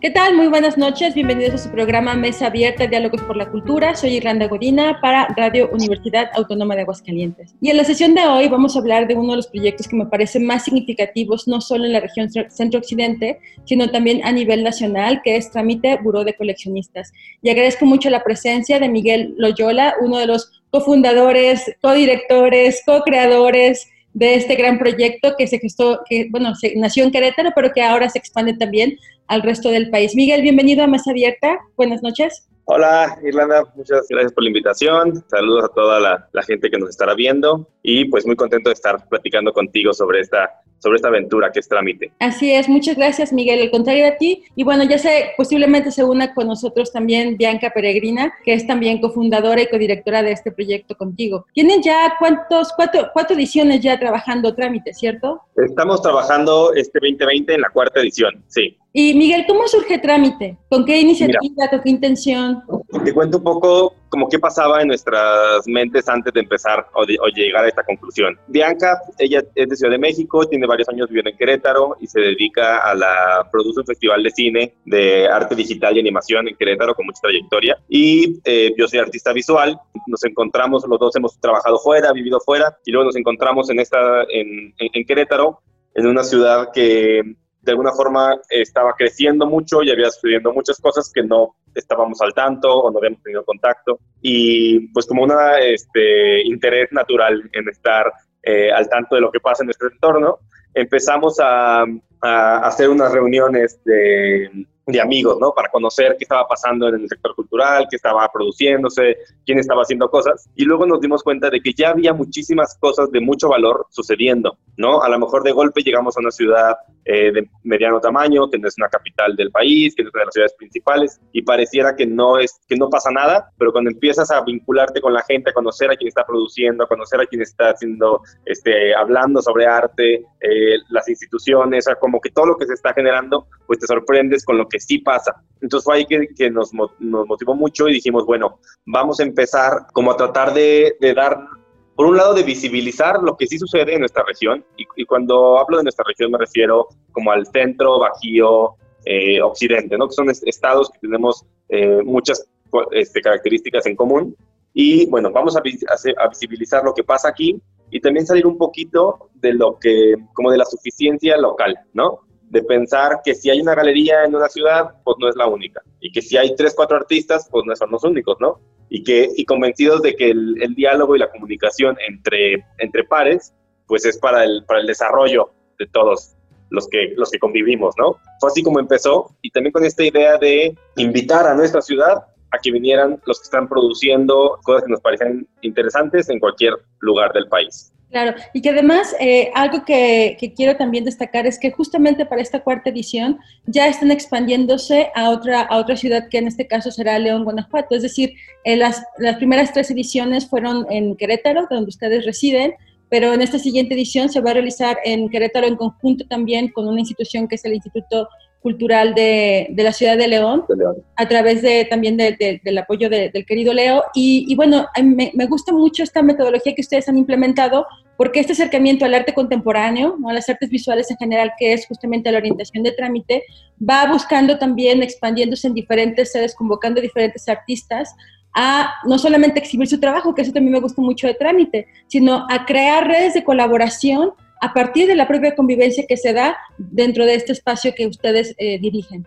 ¿Qué tal? Muy buenas noches. Bienvenidos a su programa Mesa Abierta Diálogos por la Cultura. Soy Irlanda Godina para Radio Universidad Autónoma de Aguascalientes. Y en la sesión de hoy vamos a hablar de uno de los proyectos que me parecen más significativos, no solo en la región centro-occidente, sino también a nivel nacional, que es Trámite Buró de Coleccionistas. Y agradezco mucho la presencia de Miguel Loyola, uno de los cofundadores, codirectores, co-creadores de este gran proyecto que se gestó, que bueno, se, nació en Querétaro, pero que ahora se expande también al resto del país. Miguel, bienvenido a Mesa Abierta. Buenas noches. Hola, Irlanda, muchas gracias por la invitación. Saludos a toda la, la, gente que nos estará viendo y pues muy contento de estar platicando contigo sobre esta, sobre esta aventura que es Trámite. Así es, muchas gracias Miguel, el contrario a ti. Y bueno, ya sé, posiblemente se una con nosotros también Bianca Peregrina, que es también cofundadora y codirectora de este proyecto contigo. ¿Tienen ya cuántos, cuatro, cuatro ediciones ya trabajando Trámite, cierto? Estamos trabajando este 2020 en la cuarta edición, sí. Y Miguel, ¿cómo surge Trámite? ¿Con qué iniciativa, Mira, con qué intención? Te cuento un poco como qué pasaba en nuestras mentes antes de empezar o, de, o, llegar a esta conclusión. Bianca, ella es de Ciudad de México, tiene varios años viviendo en Querétaro y se dedica a la, produce un festival de cine de arte digital y animación en Querétaro con mucha trayectoria. Y eh, yo soy artista visual, nos encontramos, los dos hemos trabajado fuera, vivido fuera, y luego nos encontramos en, esta, en, en, en Querétaro, en una ciudad que de alguna forma estaba creciendo mucho y había sucediendo muchas cosas que no estábamos al tanto o no habíamos tenido contacto. Y pues como un este, interés natural en estar eh, al tanto de lo que pasa en nuestro entorno, empezamos a, a hacer unas reuniones de, de amigos, ¿no? Para conocer qué estaba pasando en el sector cultural, qué estaba produciéndose, quién estaba haciendo cosas. Y luego nos dimos cuenta de que ya había muchísimas cosas de mucho valor sucediendo, ¿no? A lo mejor de golpe llegamos a una ciudad eh, de mediano tamaño, que no es una capital del país, que no es una de las ciudades principales, y pareciera que no, es, que no pasa nada, pero cuando empiezas a vincularte con la gente, a conocer a quien está produciendo, a conocer a quien está haciendo, este, hablando sobre arte, eh, las instituciones, o sea, como que todo lo que se está generando, pues te sorprendes con lo que sí pasa. Entonces fue ahí que, que nos, nos, motivó mucho y dijimos, bueno, vamos a empezar como a tratar de, de, dar, por un lado, de visibilizar lo que sí sucede en nuestra región. Y, y cuando hablo de nuestra región me refiero como al centro, bajío, eh, occidente, ¿no? Que son estados que tenemos eh, muchas este, características en común. Y bueno, vamos a, a visibilizar lo que pasa aquí y también salir un poquito de lo que, como de la suficiencia local, ¿no? De pensar que si hay una galería en una ciudad, pues no es la única. Y que si hay tres, cuatro artistas, pues no son los únicos, ¿no? Y, que, y convencidos de que el, diálogo y la comunicación entre, entre pares, pues es para el, para el desarrollo de todos los que, los que convivimos, ¿no? Fue así como empezó y también con esta idea de invitar a nuestra ciudad a que vinieran los que están produciendo cosas que nos parecen interesantes en cualquier lugar del país. Claro, y que además eh, algo que, quiero también destacar es que justamente para esta cuarta edición ya están expandiéndose a otra, a otra ciudad que en este caso será León, Guanajuato. Es decir, eh, las, las primeras tres ediciones fueron en Querétaro, donde ustedes residen, pero en esta siguiente edición se va a realizar en Querétaro en conjunto también con una institución que es el Instituto Cultural de, de la Ciudad de León, de León, a través de, también de, de, del apoyo del querido Leo. Y, y bueno, me, me, gusta mucho esta metodología que ustedes han implementado, porque este acercamiento al arte contemporáneo, ¿no? a las artes visuales en general, que es justamente la orientación de trámite, va buscando también, expandiéndose en diferentes sedes, convocando diferentes artistas a no solamente exhibir su trabajo, que eso también me gusta mucho de trámite, sino a crear redes de colaboración a partir de la propia convivencia que se da dentro de este espacio que ustedes eh, dirigen.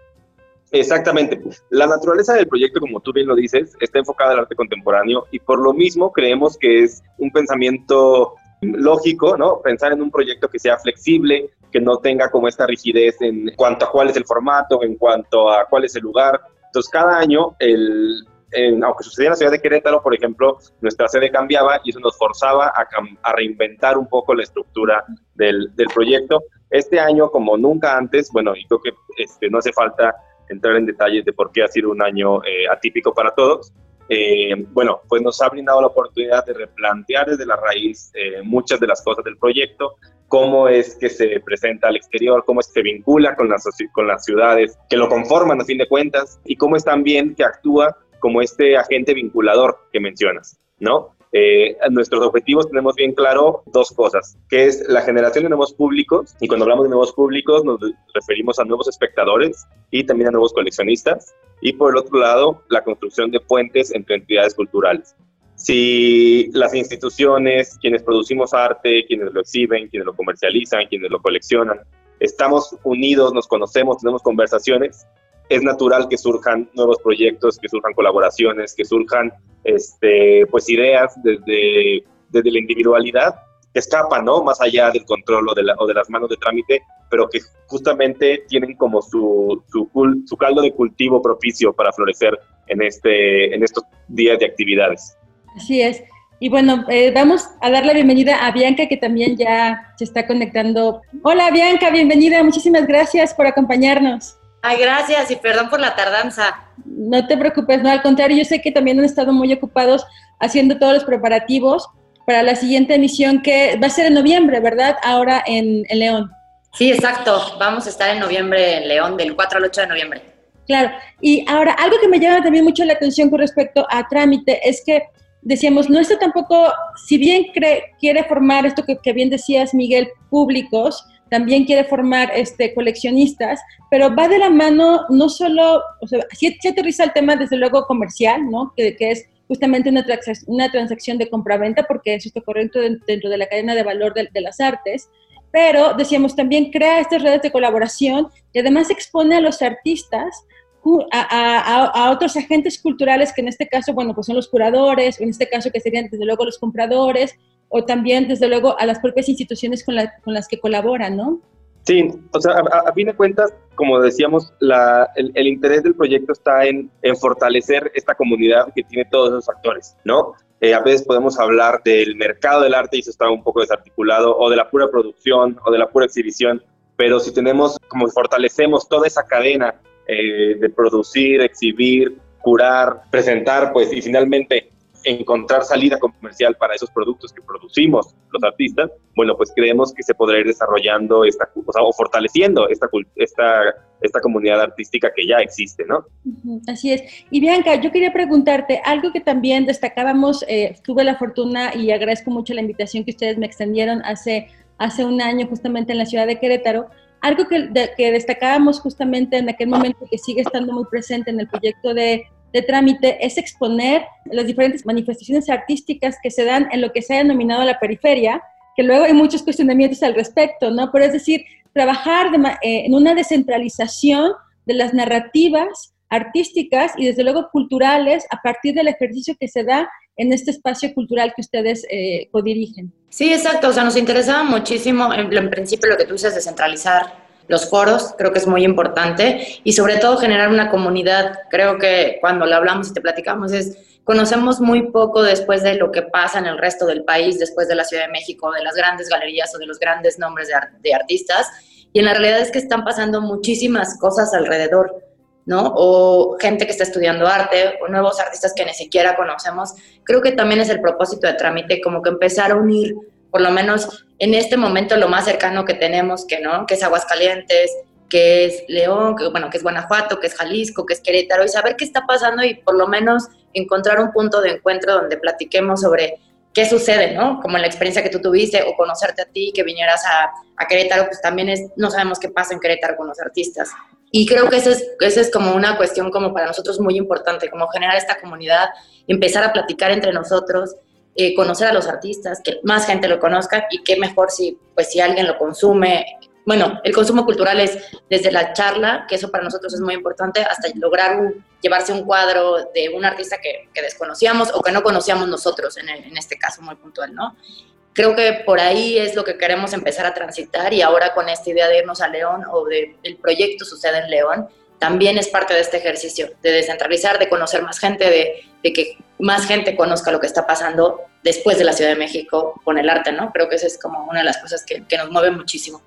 Exactamente. La naturaleza del proyecto, como tú bien lo dices, está enfocada al arte contemporáneo y por lo mismo creemos que es un pensamiento lógico, ¿no? Pensar en un proyecto que sea flexible, que no tenga como esta rigidez en cuanto a cuál es el formato, en cuanto a cuál es el lugar. Entonces, cada año el, en, aunque sucedía en la ciudad de Querétaro, por ejemplo, nuestra sede cambiaba y eso nos forzaba a, a reinventar un poco la estructura del, del, proyecto. Este año, como nunca antes, bueno, y creo que este, no hace falta entrar en detalles de por qué ha sido un año eh, atípico para todos, eh, bueno, pues nos ha brindado la oportunidad de replantear desde la raíz eh, muchas de las cosas del proyecto, cómo es que se presenta al exterior, cómo es que se vincula con las, con las ciudades que lo conforman a fin de cuentas y cómo es también que actúa como este agente vinculador que mencionas, ¿no? Eh, nuestros objetivos tenemos bien claro dos cosas, que es la generación de nuevos públicos, y cuando hablamos de nuevos públicos nos referimos a nuevos espectadores y también a nuevos coleccionistas, y por el otro lado, la construcción de puentes entre entidades culturales. Si las instituciones, quienes producimos arte, quienes lo exhiben, quienes lo comercializan, quienes lo coleccionan, estamos unidos, nos conocemos, tenemos conversaciones, es natural que surjan nuevos proyectos, que surjan colaboraciones, que surjan este, pues ideas desde, desde la individualidad que escapan, ¿no? Más allá del control o de, o de las manos de trámite, pero que justamente tienen como su, su, su, caldo de cultivo propicio para florecer en, este, en estos días de actividades. Así es. Y bueno, eh, vamos a dar la bienvenida a Bianca, que también ya se está conectando. Hola Bianca, bienvenida. Muchísimas gracias por acompañarnos. Ay, gracias y perdón por la tardanza. No te preocupes, no, al contrario, yo sé que también han estado muy ocupados haciendo todos los preparativos para la siguiente emisión que va a ser en noviembre, ¿verdad? Ahora en, León. Sí, exacto. Vamos a estar en noviembre en León, del 4 al 8 de noviembre. Claro. Y ahora, algo que me llama también mucho la atención con respecto a trámite es que decíamos, no está tampoco, si bien quiere formar esto que, que bien decías, Miguel, públicos, también quiere formar este, coleccionistas, pero va de la mano no solo, o sea, sí, aterriza el tema desde luego comercial, ¿no? Que, que es justamente una, una transacción de compraventa, porque eso está correcto dentro de la cadena de valor de, de las artes, pero decíamos también crea estas redes de colaboración y además expone a los artistas a, a, a, otros agentes culturales que en este caso, bueno, pues son los curadores, en este caso que serían desde luego los compradores, o también, desde luego, a las propias instituciones con, con las que colaboran, ¿no? Sí, o sea, a, fin de cuentas, como decíamos, la, el, interés del proyecto está en, en, fortalecer esta comunidad que tiene todos esos factores, ¿no? Eh, a veces podemos hablar del mercado del arte y eso está un poco desarticulado, o de la pura producción, o de la pura exhibición, pero si tenemos, como fortalecemos toda esa cadena eh, de producir, exhibir, curar, presentar, pues, y finalmente encontrar salida comercial para esos productos que producimos los artistas, bueno, pues creemos que se podrá ir desarrollando esta, o, fortaleciendo esta, esta, esta comunidad artística que ya existe, ¿no? Así es. Y Bianca, yo quería preguntarte algo que también destacábamos, eh, tuve la fortuna y agradezco mucho la invitación que ustedes me extendieron hace, hace un año justamente en la ciudad de Querétaro, algo que, que destacábamos justamente en aquel momento que sigue estando muy presente en el proyecto de de trámite es exponer las diferentes manifestaciones artísticas que se dan en lo que se ha denominado la periferia, que luego hay muchos cuestionamientos al respecto, ¿no? Pero es decir, trabajar eh, en una descentralización de las narrativas artísticas y desde luego culturales a partir del ejercicio que se da en este espacio cultural que ustedes eh, codirigen. Sí, exacto. O sea, nos interesaba muchísimo, en, en principio, lo que tú dices, descentralizar los foros, creo que es muy importante y sobre todo generar una comunidad. Creo que cuando lo hablamos y te platicamos es, conocemos muy poco después de lo que pasa en el resto del país, después de la Ciudad de México, de las grandes galerías o de los grandes nombres de, artistas. Y en la realidad es que están pasando muchísimas cosas alrededor. ¿no? O gente que está estudiando arte, o nuevos artistas que ni siquiera conocemos. Creo que también es el propósito de trámite, como que empezar a unir por lo menos en este momento lo más cercano que tenemos, que no, que es Aguascalientes, que es León, que bueno, que es Guanajuato, que es Jalisco, que es Querétaro, y saber qué está pasando y por lo menos encontrar un punto de encuentro donde platiquemos sobre qué sucede, ¿no? Como la experiencia que tú tuviste, o conocerte a ti, que vinieras a, a Querétaro, pues también es, no sabemos qué pasa en Querétaro con los artistas. Y creo que esa es, esa es como una cuestión como para nosotros muy importante, como generar esta comunidad, empezar a platicar entre nosotros, eh, conocer a los artistas, que más gente lo conozca y qué mejor si, pues, si alguien lo consume. Bueno, el consumo cultural es desde la charla, que eso para nosotros es muy importante, hasta lograr llevarse un cuadro de un artista que, que desconocíamos o que no conocíamos nosotros, en, en este caso muy puntual, ¿no? Creo que por ahí es lo que queremos empezar a transitar y ahora con esta idea de irnos a León o del el proyecto sucede en León, también es parte de este ejercicio, de descentralizar, de conocer más gente, de, de, que más gente conozca lo que está pasando después de la Ciudad de México con el arte, ¿no? Creo que esa es como una de las cosas que, que nos mueve muchísimo.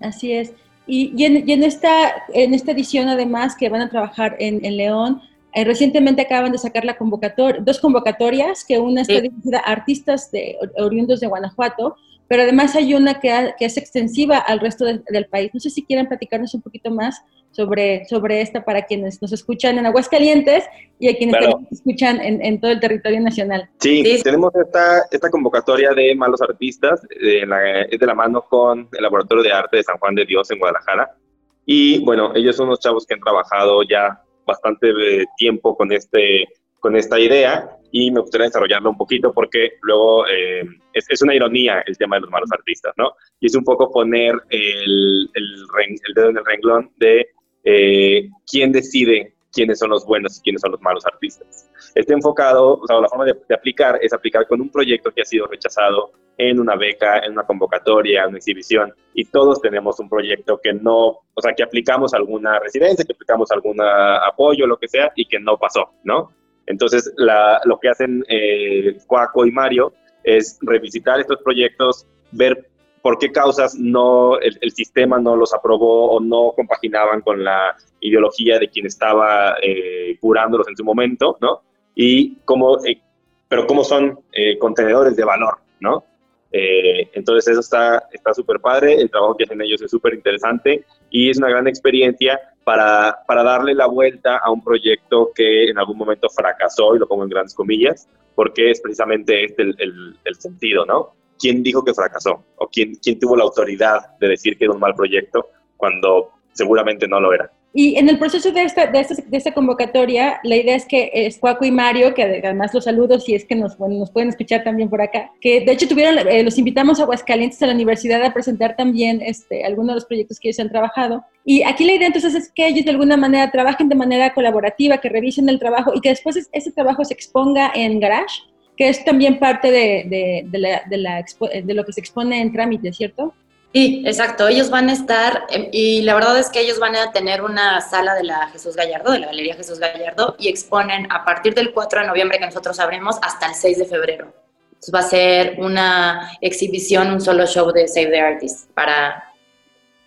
Así es. Y, y, en, y, en, esta, en esta edición, además, que van a trabajar en, en León, Eh, recientemente acaban de sacar la convocatoria, dos convocatorias, que una está dirigida a artistas de, oriundos de Guanajuato, pero además hay una que, que es extensiva al resto del país. No sé si quieren platicarnos un poquito más sobre, sobre esta para quienes nos escuchan en Aguascalientes y a quienes nos escuchan en, en, todo el territorio nacional. Sí, tenemos esta, esta convocatoria de malos artistas, de la, es de la mano con el Laboratorio de Arte de San Juan de Dios en Guadalajara. Y bueno, ellos son unos chavos que han trabajado ya bastante eh, tiempo con, este, con esta idea y me gustaría desarrollarlo un poquito porque luego eh, es, es, una ironía el tema de los malos artistas, ¿no? Y es un poco poner el, el, el dedo en el renglón de eh, quién decide quiénes son los buenos y quiénes son los malos artistas. Este enfocado, o sea, la forma de, de, aplicar es aplicar con un proyecto que ha sido rechazado en una beca, en una convocatoria, en una exhibición, y todos tenemos un proyecto que no, o sea, que aplicamos alguna residencia, que aplicamos algún apoyo, lo que sea, y que no pasó, ¿no? Entonces, la, lo que hacen eh, Cuaco y Mario es revisitar estos proyectos, ver por qué causas no el, el, sistema no los aprobó o no compaginaban con la ideología de quien estaba eh, curándolos en su momento, ¿no? Y cómo, eh, pero cómo son eh, contenedores de valor, ¿no? Eh, entonces eso está súper padre, el trabajo que hacen ellos es súper interesante y es una gran experiencia para, para darle la vuelta a un proyecto que en algún momento fracasó, y lo pongo en grandes comillas, porque es precisamente este el, el, sentido, ¿no? ¿Quién dijo que fracasó? ¿O quién, quién tuvo la autoridad de decir que era un mal proyecto cuando seguramente no lo era? Y en el proceso de esta, de esta, de esta convocatoria, la idea es que es Cuaco y Mario, que además los saludo si es que nos, bueno, nos pueden escuchar también por acá, que de hecho tuvieron, eh, los invitamos a Aguascalientes a la universidad a presentar también este, algunos de los proyectos que ellos han trabajado. Y aquí la idea entonces es que ellos de alguna manera trabajen de manera colaborativa, que revisen el trabajo y que después ese trabajo se exponga en Garage, que es también parte de, de, de, la, de, la, de lo que se expone en trámite, ¿cierto? Sí, exacto. Ellos van a estar, em, y la verdad es que ellos van a tener una sala de la Jesús Gallardo, de la Galería Jesús Gallardo, y exponen a partir del 4 de noviembre que nosotros abrimos hasta el 6 de febrero. Entonces va a ser una exhibición, un solo show de Save the Artist para,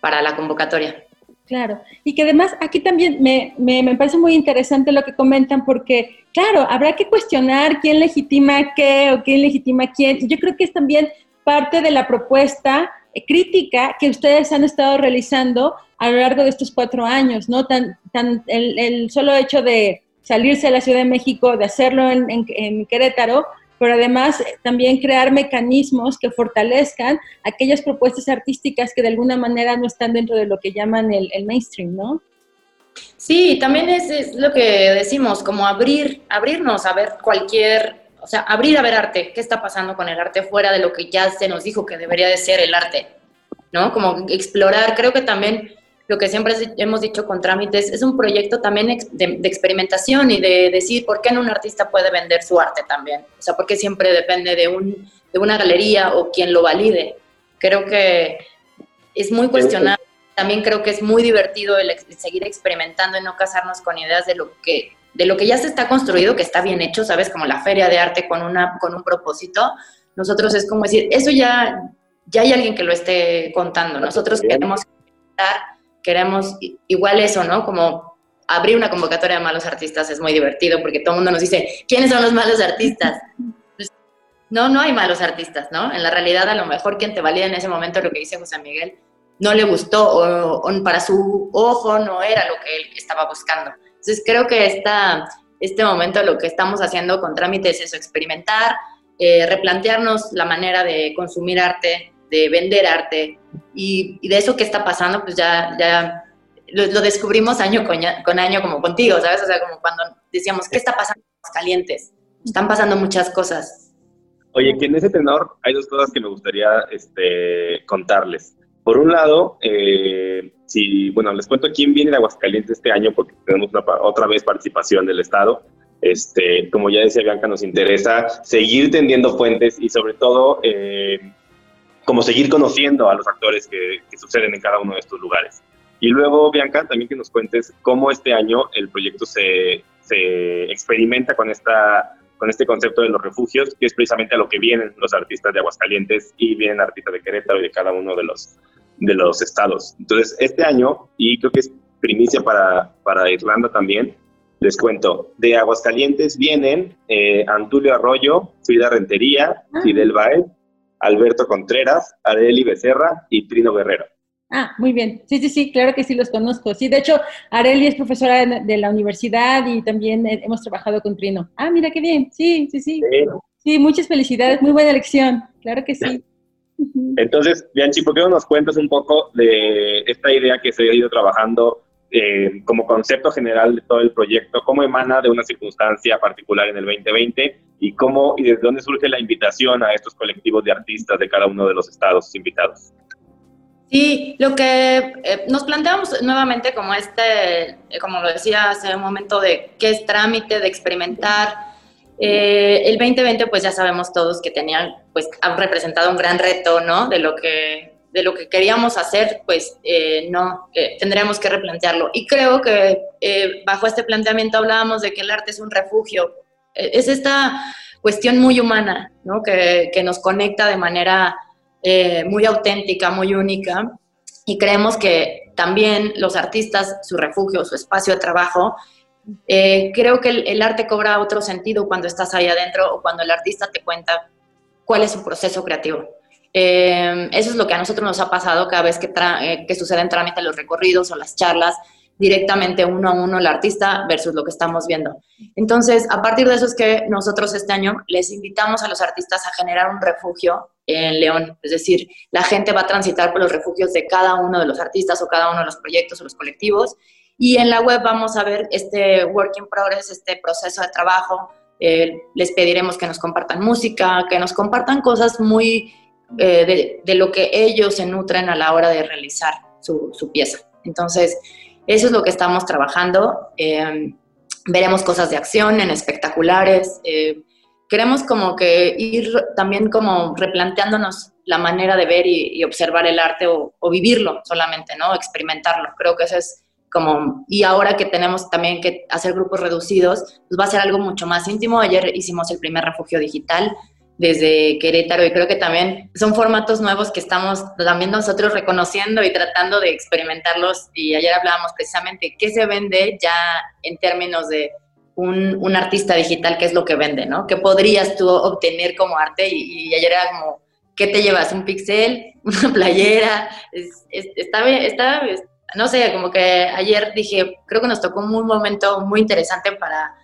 para la convocatoria. Claro, y que además aquí también me, me, me, parece muy interesante lo que comentan porque, claro, habrá que cuestionar quién legitima qué o quién legitima quién. Yo creo que es también parte de la propuesta crítica que ustedes han estado realizando a lo largo de estos cuatro años, ¿no? Tan, tan el, el solo hecho de salirse a la Ciudad de México, de hacerlo en, en, Querétaro, pero además también crear mecanismos que fortalezcan aquellas propuestas artísticas que de alguna manera no están dentro de lo que llaman el, el mainstream, ¿no? Sí, también es, es, lo que decimos, como abrir, abrirnos a ver cualquier o sea, abrir a ver arte, qué está pasando con el arte fuera de lo que ya se nos dijo que debería de ser el arte, ¿no? Como explorar, creo que también lo que siempre hemos dicho con trámites es un proyecto también de, de experimentación y de decir por qué no un artista puede vender su arte también, o sea, porque siempre depende de, un, de una galería o quien lo valide. Creo que es muy cuestionable. También creo que es muy divertido el, el seguir experimentando y no casarnos con ideas de lo que de lo que ya se está construido, que está bien hecho, ¿sabes? Como la feria de arte con, una, con un propósito, nosotros es como decir, eso ya, ya hay alguien que lo esté contando, nosotros queremos queremos igual eso, ¿no? Como abrir una convocatoria de malos artistas es muy divertido porque todo el mundo nos dice, ¿quiénes son los malos artistas? Pues, no, no hay malos artistas, ¿no? En la realidad a lo mejor quien te valida en ese momento lo que dice José Miguel no le gustó o, o para su ojo no era lo que él estaba buscando. Entonces creo que esta, este momento lo que estamos haciendo con trámites es eso, experimentar, eh, replantearnos la manera de consumir arte, de vender arte y, de eso que está pasando, pues ya, ya lo, descubrimos año con, año como contigo, ¿sabes? O sea, como cuando decíamos, ¿qué está pasando en calientes? Están pasando muchas cosas. Oye, que en ese tenor hay dos cosas que me gustaría este, contarles. Por un lado, eh, si, bueno, les cuento quién viene de Aguascalientes este año, porque tenemos una, otra vez participación del Estado. Este, como ya decía Bianca, nos interesa seguir tendiendo fuentes y sobre todo, eh, como seguir conociendo a los actores que, que, suceden en cada uno de estos lugares. Y luego, Bianca, también que nos cuentes cómo este año el proyecto se, se experimenta con esta con este concepto de los refugios, que es precisamente a lo que vienen los artistas de Aguascalientes y vienen artistas de Querétaro y de cada uno de los, de los estados. Entonces, este año, y creo que es primicia para, para Irlanda también, Les cuento, de Aguascalientes vienen eh, Antulio Arroyo, Frida Rentería, Ah. Fidel Baez, Alberto Contreras, Areli Becerra y Trino Guerrero. Ah, muy bien. Sí, sí, sí, claro que sí los conozco. Sí, de hecho, Areli es profesora de la universidad y también eh, hemos trabajado con Trino. Ah, mira qué bien. Sí, sí, sí. Sí, muchas felicidades. Muy buena elección. Claro que sí. Entonces, Bianchi, ¿por qué no nos cuentas un poco de esta idea que se ha ido trabajando eh, como concepto general de todo el proyecto? ¿Cómo emana de una circunstancia particular en el 2020 y cómo y desde dónde surge la invitación a estos colectivos de artistas de cada uno de los estados invitados? Sí, lo que eh, nos planteamos nuevamente como este, eh, como lo decía hace un momento, de qué es trámite, de experimentar. Eh, el 2020, pues ya sabemos todos que tenían, pues han representado un gran reto, ¿no? De lo que, de lo que queríamos hacer, pues no, tendríamos que replantearlo. Y creo que bajo este planteamiento hablábamos de que el arte es un refugio. Es esta cuestión muy humana, ¿no? Que, que nos conecta de manera eh, muy auténtica, muy única. Y creemos que también los artistas, su refugio, su espacio de trabajo, eh, creo que el, el arte cobra otro sentido cuando estás ahí adentro o cuando el artista te cuenta cuál es su proceso creativo. Eh, eso es lo que a nosotros nos ha pasado cada vez que, eh, que suceden trámite los recorridos o las charlas, directamente uno a uno el artista versus lo que estamos viendo. Entonces, a partir de eso es que nosotros este año les invitamos a los artistas a generar un refugio en León. Es decir, la gente va a transitar por los refugios de cada uno de los artistas o cada uno de los proyectos o los colectivos. Y en la web vamos a ver este work in progress, este proceso de trabajo. Eh, les pediremos que nos compartan música, que nos compartan cosas muy eh, de, lo que ellos se nutren a la hora de realizar su, su pieza. Entonces, eso es lo que estamos trabajando. Eh, veremos cosas de acción en espectaculares. eh, queremos como que ir también como replanteándonos la manera de ver y, observar el arte o, o vivirlo solamente, ¿no? Experimentarlo. Creo que eso es como, y ahora que tenemos también que hacer grupos reducidos, pues va a ser algo mucho más íntimo. Ayer hicimos el primer refugio digital desde Querétaro y creo que también son formatos nuevos que estamos también nosotros reconociendo y tratando de experimentarlos. Y ayer hablábamos precisamente qué se vende ya en términos de un, un artista digital, qué es lo que vende, ¿no? ¿Qué podrías tú obtener como arte? Y, ayer era como, ¿qué te llevas? ¿Un pixel? ¿Una playera? Es- es- no sé, como que ayer dije, creo que nos tocó un momento muy interesante para,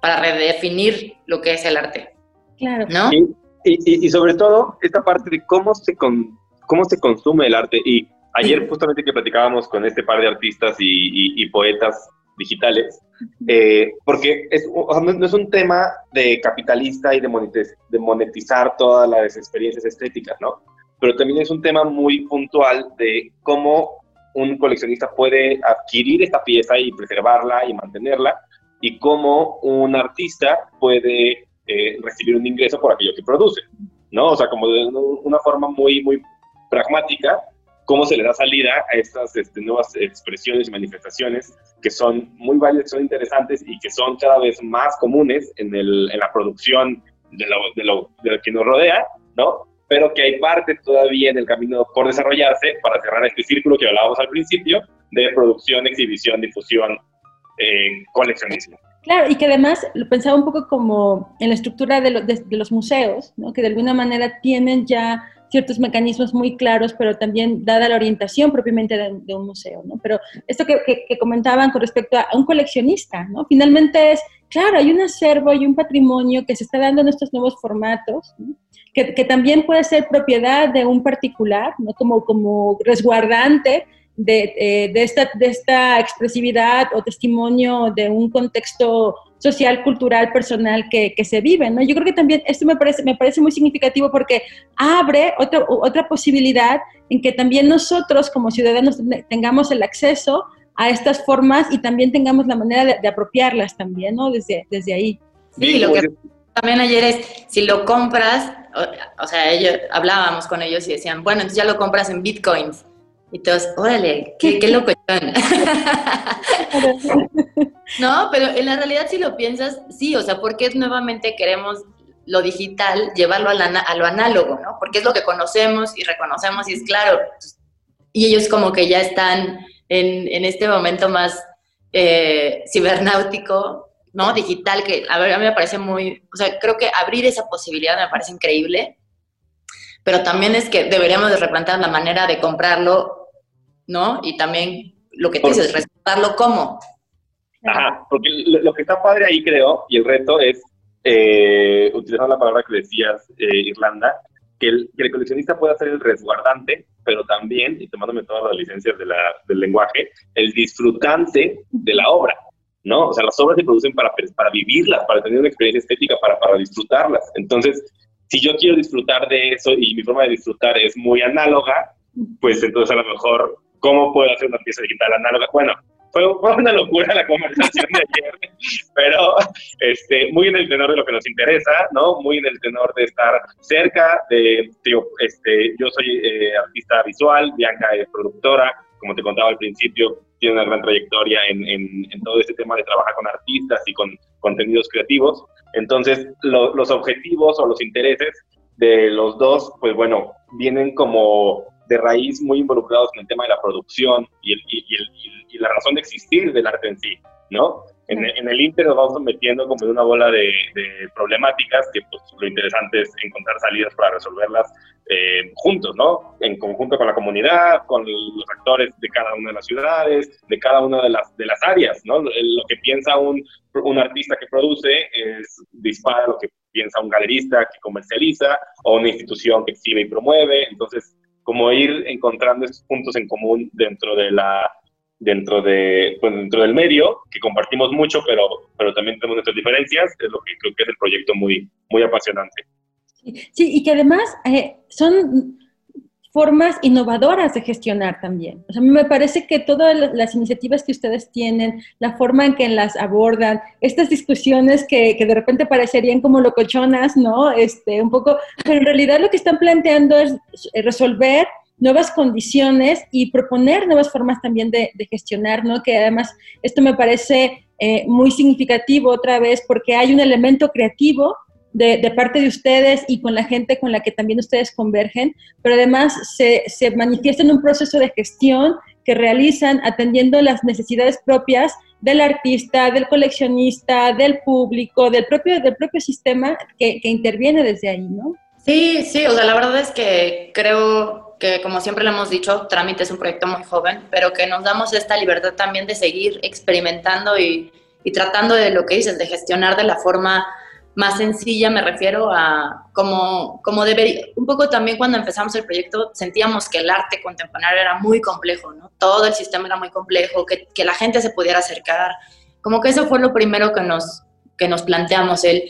para redefinir lo que es el arte, Claro. ¿no? Y, y- y sobre todo, esta parte de cómo se, con- cómo se consume el arte. Y ayer justamente que platicábamos con este par de artistas y, y- y poetas digitales, eh, porque es, o sea, no, no es un tema de capitalista y de, monetiz- de monetizar todas las experiencias estéticas, ¿no? Pero también es un tema muy puntual de cómo un coleccionista puede adquirir esta pieza y preservarla y mantenerla, y cómo un artista puede eh, recibir un ingreso por aquello que produce, ¿no? O sea, como de una forma muy, muy pragmática, cómo se le da salida a estas este, nuevas expresiones y manifestaciones que son muy válidas, son interesantes y que son cada vez más comunes en, el, en la producción de lo, de, lo, de lo que nos rodea, ¿no? Pero que hay parte todavía en el camino por desarrollarse para cerrar este círculo que hablábamos al principio de producción, exhibición, difusión, eh, coleccionismo. Claro, y que además lo pensaba un poco como en la estructura de, lo- de- de los museos, ¿no? que de alguna manera tienen ya ciertos mecanismos muy claros, pero también dada la orientación propiamente de, de un museo. ¿no? Pero esto que, que- que comentaban con respecto a, un coleccionista, ¿no? finalmente es, claro, hay un acervo y un patrimonio que se está dando en estos nuevos formatos, ¿no? que, que también puede ser propiedad de un particular, ¿no? como, como resguardante de, eh, de, esta, de esta expresividad o testimonio de un contexto social, cultural, personal que, que, se vive, ¿no? Yo creo que también esto me parece, me parece muy significativo porque abre otra, otra posibilidad en que también nosotros como ciudadanos tengamos el acceso a estas formas y también tengamos la manera de, de apropiarlas también, ¿no? Desde, desde ahí. Sí, lo que también ayer es, si lo compras, o, o sea, ellos, hablábamos con ellos y decían, bueno, entonces ya lo compras en bitcoins. Y todos, órale, qué, qué loco. no, pero en la realidad si lo piensas, sí, o sea, porque nuevamente queremos lo digital, llevarlo a, la, a, lo análogo, ¿no? Porque es lo que conocemos y reconocemos y es claro. Y ellos como que ya están en, en este momento más eh, cibernáutico ¿no? Digital, que a, ver, a mí me parece muy, o sea, creo que abrir esa posibilidad me parece increíble, pero también es que deberíamos de replantear la manera de comprarlo, ¿no? Y también lo que tú dices, respetarlo como. Ajá, porque lo que está padre ahí, creo, y el reto es, eh, utilizando la palabra que decías, eh, Irlanda, que el, que el, coleccionista pueda ser el resguardante, pero también, y tomándome todas las licencias de la, del lenguaje, el disfrutante de la obra. ¿no? O sea, las obras se producen para, para vivirlas, para tener una experiencia estética, para, para disfrutarlas. Entonces, si yo quiero disfrutar de eso y mi forma de disfrutar es muy análoga, pues entonces a lo mejor, ¿cómo puedo hacer una pieza digital análoga? Bueno, fue, una locura la conversación de ayer, pero este, muy en el tenor de lo que nos interesa, ¿no? Muy en el tenor de estar cerca de, digo, este, yo soy eh, artista visual, Bianca es productora, como te contaba al principio, tiene una gran trayectoria en, en, todo este tema de trabajar con artistas y con contenidos creativos. Entonces, los objetivos o los intereses de los dos, pues bueno, vienen como de raíz muy involucrados en el tema de la producción y, el, y, el, y la razón de existir del arte en sí, ¿no? En, en, el Inter nos vamos metiendo como en una bola de, de, problemáticas que pues, lo interesante es encontrar salidas para resolverlas eh, juntos, ¿no? En conjunto con la comunidad, con los actores de cada una de las ciudades, de cada una de las, de las áreas, ¿no? Lo que piensa un, un artista que produce es dispara lo que piensa un galerista que comercializa o una institución que exhibe y promueve. Entonces, como ir encontrando esos puntos en común dentro de la dentro, de, pues, dentro del medio, que compartimos mucho, pero, pero también tenemos nuestras diferencias, es lo que creo que es el proyecto muy, muy apasionante. Sí, y que además eh, son formas innovadoras de gestionar también. O sea, me parece que todas las iniciativas que ustedes tienen, la forma en que las abordan, estas discusiones que, que, de repente parecerían como locochonas, ¿no? Este, un poco, pero en realidad lo que están planteando es resolver nuevas condiciones y proponer nuevas formas también de, gestionar, ¿no? Que además esto me parece eh, muy significativo otra vez porque hay un elemento creativo de, parte de ustedes y con la gente con la que también ustedes convergen, pero además se, se manifiesta en un proceso de gestión que realizan atendiendo las necesidades propias del artista, del coleccionista, del público, del propio, del propio sistema que, que interviene desde ahí, ¿no? Sí, sí, o sea, la verdad es que creo que como siempre le hemos dicho, Trámite es un proyecto muy joven, pero que nos damos esta libertad también de seguir experimentando y, y tratando de lo que dices, de gestionar de la forma más sencilla, me refiero a como, como debería, un poco también cuando empezamos el proyecto sentíamos que el arte contemporáneo era muy complejo, ¿no? Todo el sistema era muy complejo, que, que la gente se pudiera acercar, como que eso fue lo primero que nos, que nos planteamos, el,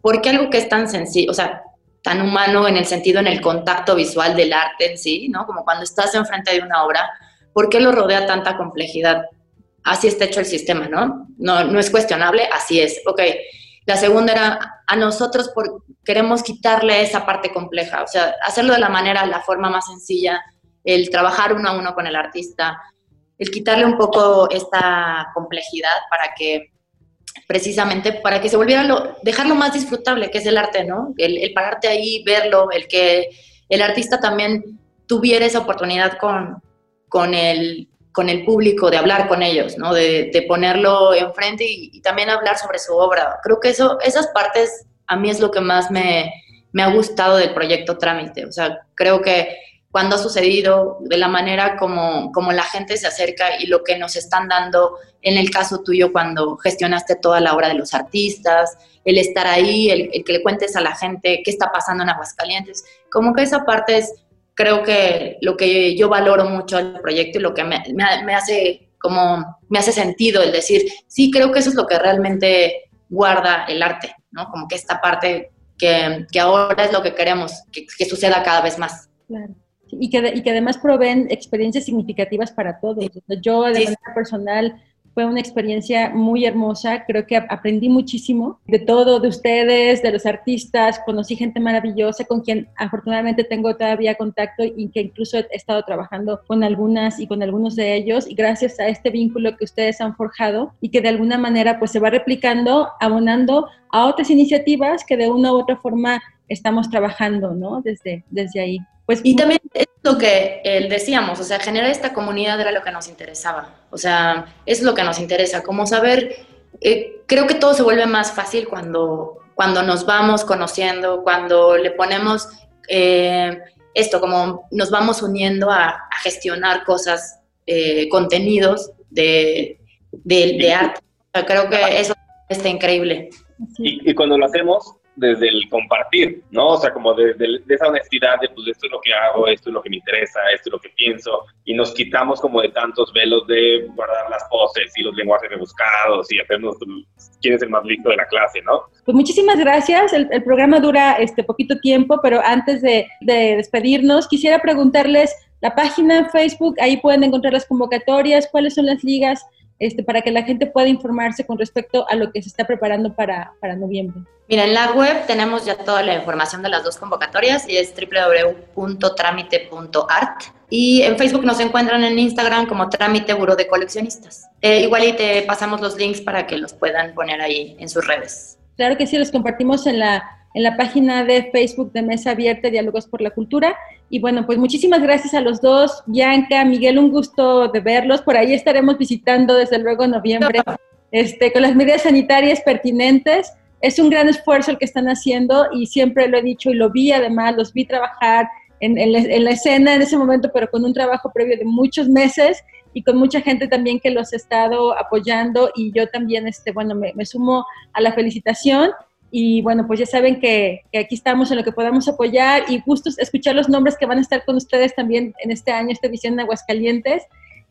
¿por qué algo que es tan sencillo? O sea, tan humano en el sentido, en el contacto visual del arte en sí, ¿no? Como cuando estás enfrente de una obra, ¿por qué lo rodea tanta complejidad? Así está hecho el sistema, ¿no? No, no es cuestionable, así es. Ok, la segunda era, a nosotros por, queremos quitarle esa parte compleja, o sea, hacerlo de la manera, la forma más sencilla, el trabajar uno a uno con el artista, el quitarle un poco esta complejidad para que precisamente para que se volviera lo, dejarlo más disfrutable, que es el arte, ¿no? El, pararte ahí, verlo, el que el artista también tuviera esa oportunidad con, con, el, con el público, de hablar con ellos, ¿no? De, de ponerlo enfrente y, y, también hablar sobre su obra. Creo que eso, esas partes a mí es lo que más me, me ha gustado del proyecto Trámite. O sea, creo que cuando ha sucedido, de la manera como, como la gente se acerca y lo que nos están dando, en el caso tuyo cuando gestionaste toda la obra de los artistas, el estar ahí, el, el, que le cuentes a la gente qué está pasando en Aguascalientes, como que esa parte es, creo que lo que yo valoro mucho del proyecto y lo que me, me, me hace como, me hace sentido el decir, sí, creo que eso es lo que realmente guarda el arte, ¿no? Como que esta parte que, que ahora es lo que queremos, que, que suceda cada vez más. Claro y que, y que además proveen experiencias significativas para todos. Yo de sí. manera personal fue una experiencia muy hermosa, creo que aprendí muchísimo de todo, de ustedes, de los artistas, conocí gente maravillosa con quien afortunadamente tengo todavía contacto y que incluso he estado trabajando con algunas y con algunos de ellos y gracias a este vínculo que ustedes han forjado y que de alguna manera pues se va replicando, abonando a otras iniciativas que de una u otra forma estamos trabajando, ¿no? Desde, desde ahí. Pues, y también es lo que eh, decíamos, o sea, generar esta comunidad era lo que nos interesaba. O sea, es lo que nos interesa, como saber eh, creo que todo se vuelve más fácil cuando, cuando nos vamos conociendo, cuando le ponemos eh, esto, como nos vamos uniendo a, gestionar cosas, eh, contenidos de, de, arte. creo que eso está increíble. Y, y, cuando lo hacemos, desde el compartir, ¿no? O sea, como desde de esa honestidad de, pues, esto es lo que hago, esto es lo que me interesa, esto es lo que pienso, y nos quitamos como de tantos velos de guardar las poses y los lenguajes rebuscados y hacernos quién es el más listo de la clase, ¿no? Pues muchísimas gracias. El, programa dura este poquito tiempo, pero antes de, de despedirnos, quisiera preguntarles la página Facebook, ahí pueden encontrar las convocatorias, cuáles son las ligas este, para que la gente pueda informarse con respecto a lo que se está preparando para, para noviembre? Mira, en la web tenemos ya toda la información de las dos convocatorias y es www.tramite.art. Y en Facebook nos encuentran en Instagram como Trámite Buró de Coleccionistas. Eh, igual y te pasamos los links para que los puedan poner ahí en sus redes. Claro que sí, los compartimos en la en la página de Facebook de Mesa Abierta Diálogos por la Cultura. Y bueno, pues muchísimas gracias a los dos. Bianca, Miguel, un gusto de verlos. Por ahí estaremos visitando desde luego en noviembre este, con las medidas sanitarias pertinentes. Es un gran esfuerzo el que están haciendo y siempre lo he dicho y lo vi además, los vi trabajar en, la, escena en ese momento, pero con un trabajo previo de muchos meses y con mucha gente también que los ha estado apoyando y yo también, este, bueno, me, me sumo a la felicitación y bueno, pues ya saben que, aquí estamos en lo que podamos apoyar y gustos escuchar los nombres que van a estar con ustedes también en este año, esta edición de Aguascalientes.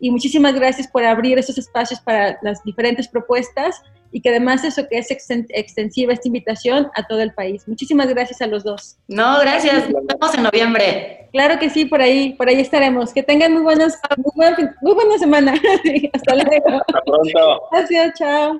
Y muchísimas gracias por abrir esos espacios para las diferentes propuestas y que además eso que es extensiva esta invitación a todo el país. Muchísimas gracias a los dos. No, gracias. Nos vemos en noviembre. Claro que sí, por ahí, por ahí estaremos. Que tengan muy buenas, muy buena, muy buena semana. Hasta luego. Hasta pronto. Gracias, chao.